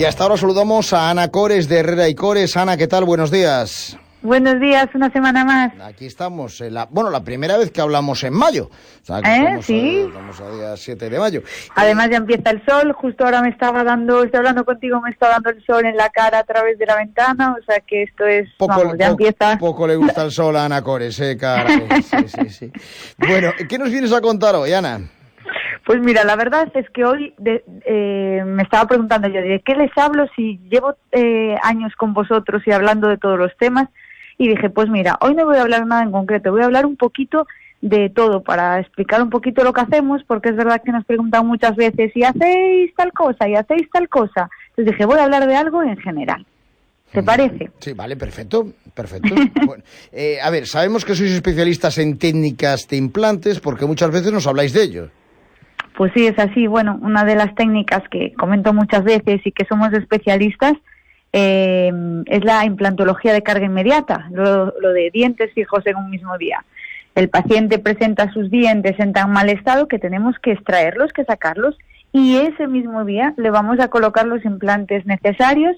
Y hasta ahora saludamos a Ana Cores de Herrera y Cores. Ana, ¿qué tal? Buenos días. Buenos días, una semana más. Aquí estamos, la, bueno, la primera vez que hablamos en mayo. ¿Eh? sí. estamos a día 7 de mayo. Además ya empieza el sol, justo ahora me estaba dando, estoy hablando contigo, me está dando el sol en la cara a través de la ventana, o sea que esto es, poco, ya empieza. Poco le gusta el sol a Ana Cores, eh, cara. Sí, sí, sí. Bueno, ¿qué nos vienes a contar hoy, Ana? Pues mira, la verdad es que hoy eh, me estaba preguntando yo, ¿de qué les hablo si llevo eh, años con vosotros y hablando de todos los temas? y dije, pues mira, hoy no voy a hablar nada en concreto, voy a hablar un poquito de todo para explicar un poquito lo que hacemos, porque es verdad que nos preguntan muchas veces, ¿y hacéis tal cosa? ¿y hacéis tal cosa? Entonces dije, voy a hablar de algo en general. ¿Te parece? Sí, vale, perfecto, perfecto. Eh, a ver, sabemos que sois especialistas en técnicas de implantes porque muchas veces nos habláis de ello. Pues sí, es así. Bueno, una de las técnicas que comento muchas veces y que somos especialistas eh, es la implantología de carga inmediata, lo, de dientes fijos en un mismo día. El paciente presenta sus dientes en tan mal estado que tenemos que extraerlos, que sacarlos y ese mismo día le vamos a colocar los implantes necesarios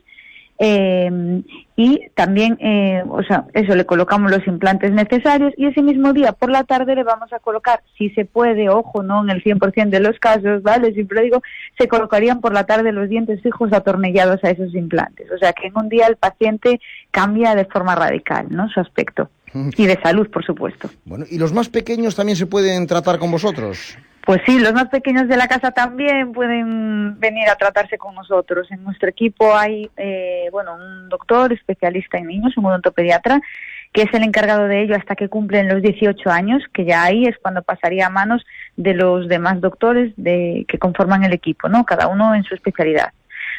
eh, y también, eh, o sea, eso, le colocamos los implantes necesarios y ese mismo día por la tarde le vamos a colocar, si se puede, ojo, no en el 100% de los casos, ¿vale? Siempre digo, se colocarían por la tarde los dientes fijos atornillados a esos implantes. O sea, que en un día el paciente cambia de forma radical, ¿no? Su aspecto. Y de salud, por supuesto. Bueno, ¿y los más pequeños también se pueden tratar con vosotros? Pues sí, los más pequeños de la casa también pueden venir a tratarse con nosotros. En nuestro equipo hay, eh, bueno, un doctor especialista en niños, un odontopediatra, que es el encargado de ello hasta que cumplen los 18 años, que ya ahí es cuando pasaría a manos de los demás doctores de, que conforman el equipo, ¿no? Cada uno en su especialidad.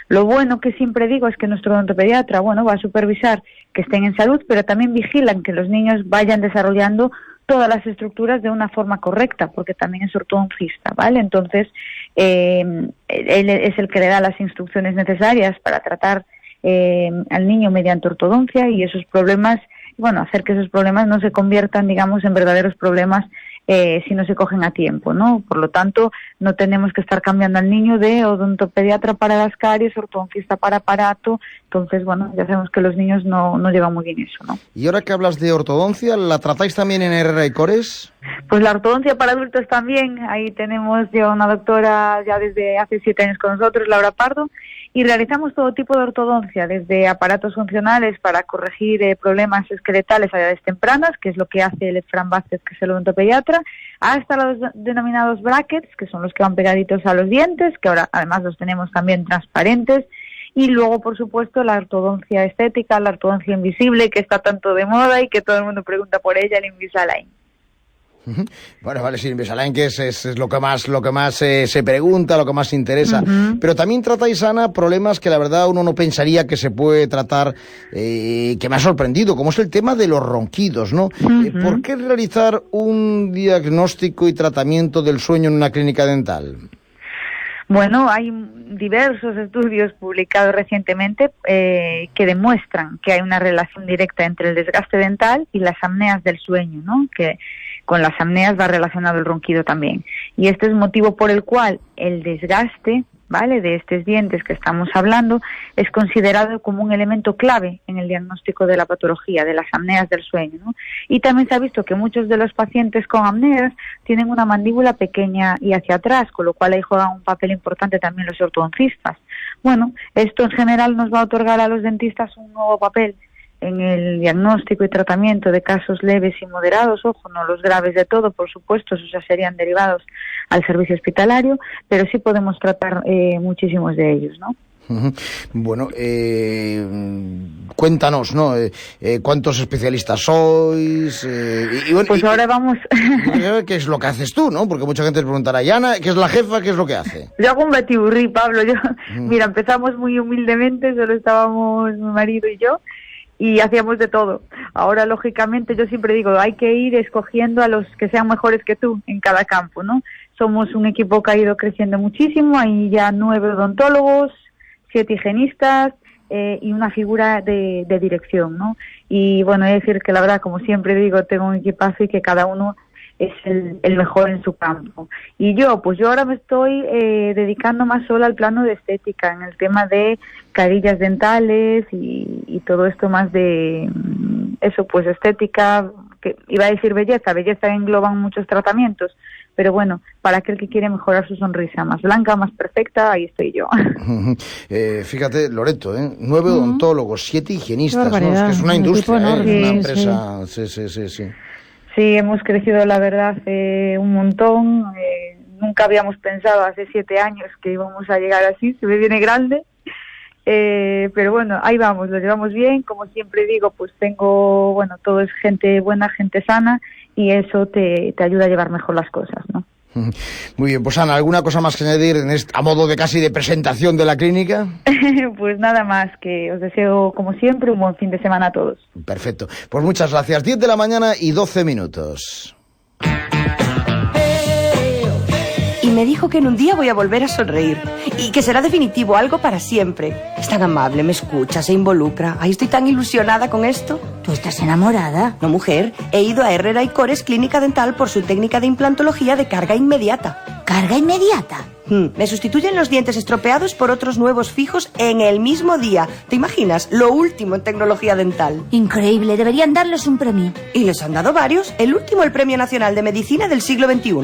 Lo bueno que siempre digo es que nuestro odontopediatra, bueno, va a supervisar que estén en salud, pero también vigilan que los niños vayan desarrollando todas las estructuras de una forma correcta, porque también es ortodoncista, ¿vale? Entonces, eh, él es el que le da las instrucciones necesarias para tratar eh, al niño mediante ortodoncia y esos problemas, bueno, hacer que esos problemas no se conviertan, digamos, en verdaderos problemas eh, si no se cogen a tiempo, ¿no? Por lo tanto, no tenemos que estar cambiando al niño de odontopediatra para las caries, ortodoncista para aparato. Entonces, bueno, ya sabemos que los niños no, no llevan muy bien eso, ¿no? Y ahora que hablas de ortodoncia, ¿la tratáis también en Herrera y Cores? Pues la ortodoncia para adultos también. Ahí tenemos ya una doctora ya desde hace siete años con nosotros, Laura Pardo, y realizamos todo tipo de ortodoncia, desde aparatos funcionales para corregir eh, problemas esqueletales a edades tempranas, que es lo que hace el Fran que es el odontopediatra, hasta los denominados brackets, que son los que van pegaditos a los dientes, que ahora además los tenemos también transparentes, y luego, por supuesto, la ortodoncia estética, la ortodoncia invisible, que está tanto de moda y que todo el mundo pregunta por ella, el Invisalign. Bueno, vale, sí, Invisalign que es, es, lo que más, lo que más eh, se pregunta, lo que más interesa. Pero también tratáis, Ana, problemas que la verdad uno no pensaría que se puede tratar, eh, que me ha sorprendido, como es el tema de los ronquidos, ¿no? Eh, ¿Por qué realizar un diagnóstico y tratamiento del sueño en una clínica dental? Bueno, hay diversos estudios publicados recientemente que demuestran que hay una relación directa entre el desgaste dental y las apneas del sueño, ¿no? Que con las apneas va relacionado el ronquido también. Y este es motivo por el cual el desgaste, ¿vale?, de estos dientes que estamos hablando es considerado como un elemento clave en el diagnóstico de la patología, de las apneas del sueño. ¿no? Y también se ha visto que muchos de los pacientes con apneas tienen una mandíbula pequeña y hacia atrás, con lo cual ahí juegan un papel importante también los ortodoncistas. Bueno, esto en general nos va a otorgar a los dentistas un nuevo papel en el diagnóstico y tratamiento de casos leves y moderados, ojo, no los graves de todo, por supuesto, esos ya serían derivados al servicio hospitalario, pero sí podemos tratar eh, muchísimos de ellos, ¿no? Bueno, eh, cuéntanos, ¿no? Eh, ¿Cuántos especialistas sois? y, bueno, pues ahora vamos. ¿Qué es lo que haces tú, no? Porque mucha gente te preguntará, Yana, ¿qué es la jefa? ¿Qué es lo que hace? Yo hago un batiburrí, Pablo. Yo, Mira, empezamos muy humildemente, solo estábamos mi marido y yo, y hacíamos de todo. Ahora, lógicamente, yo siempre digo, hay que ir escogiendo a los que sean mejores que tú en cada campo, ¿no? Somos un equipo que ha ido creciendo muchísimo, hay ya nueve odontólogos, siete higienistas eh, y una figura de, dirección, ¿no? Y bueno, es decir que la verdad, como siempre digo, tengo un equipazo y que cada uno es el, el, mejor en su campo. Y yo, pues yo ahora me estoy eh, dedicando más solo al plano de estética, en el tema de carillas dentales y, y todo esto más de mm, eso, pues estética, que iba a decir belleza, belleza engloban muchos tratamientos, pero bueno, para aquel que quiere mejorar su sonrisa más blanca, más perfecta, ahí estoy yo. eh, fíjate, Loreto, ¿eh? nueve uh -huh. odontólogos, siete higienistas, ¿no? es que es una industria, ¿eh? sí, una empresa, sí, sí, sí. sí. Sí, hemos crecido, la verdad, eh, un montón. Eh, nunca habíamos pensado hace siete años que íbamos a llegar así, se me viene grande. Eh, pero bueno, ahí vamos, lo llevamos bien. Como siempre digo, pues tengo, bueno, todo es gente buena, gente sana y eso te, te ayuda a llevar mejor las cosas, ¿no? Muy bien, pues Ana, ¿alguna cosa más que añadir en este, a modo de casi de presentación de la clínica? pues nada más, que os deseo como siempre un buen fin de semana a todos. Perfecto, pues muchas gracias. 10 de la mañana y 12 minutos. Me dijo que en un día voy a volver a sonreír y que será definitivo, algo para siempre. Es tan amable, me escucha, se involucra. Ay, estoy tan ilusionada con esto. ¿Tú estás enamorada? No, mujer. He ido a Herrera y Cores Clínica Dental por su técnica de implantología de carga inmediata. ¿Carga inmediata? Hmm. Me sustituyen los dientes estropeados por otros nuevos fijos en el mismo día. ¿Te imaginas? Lo último en tecnología dental. Increíble, deberían darles un premio. Y les han dado varios. El último, el Premio Nacional de Medicina del siglo XXI.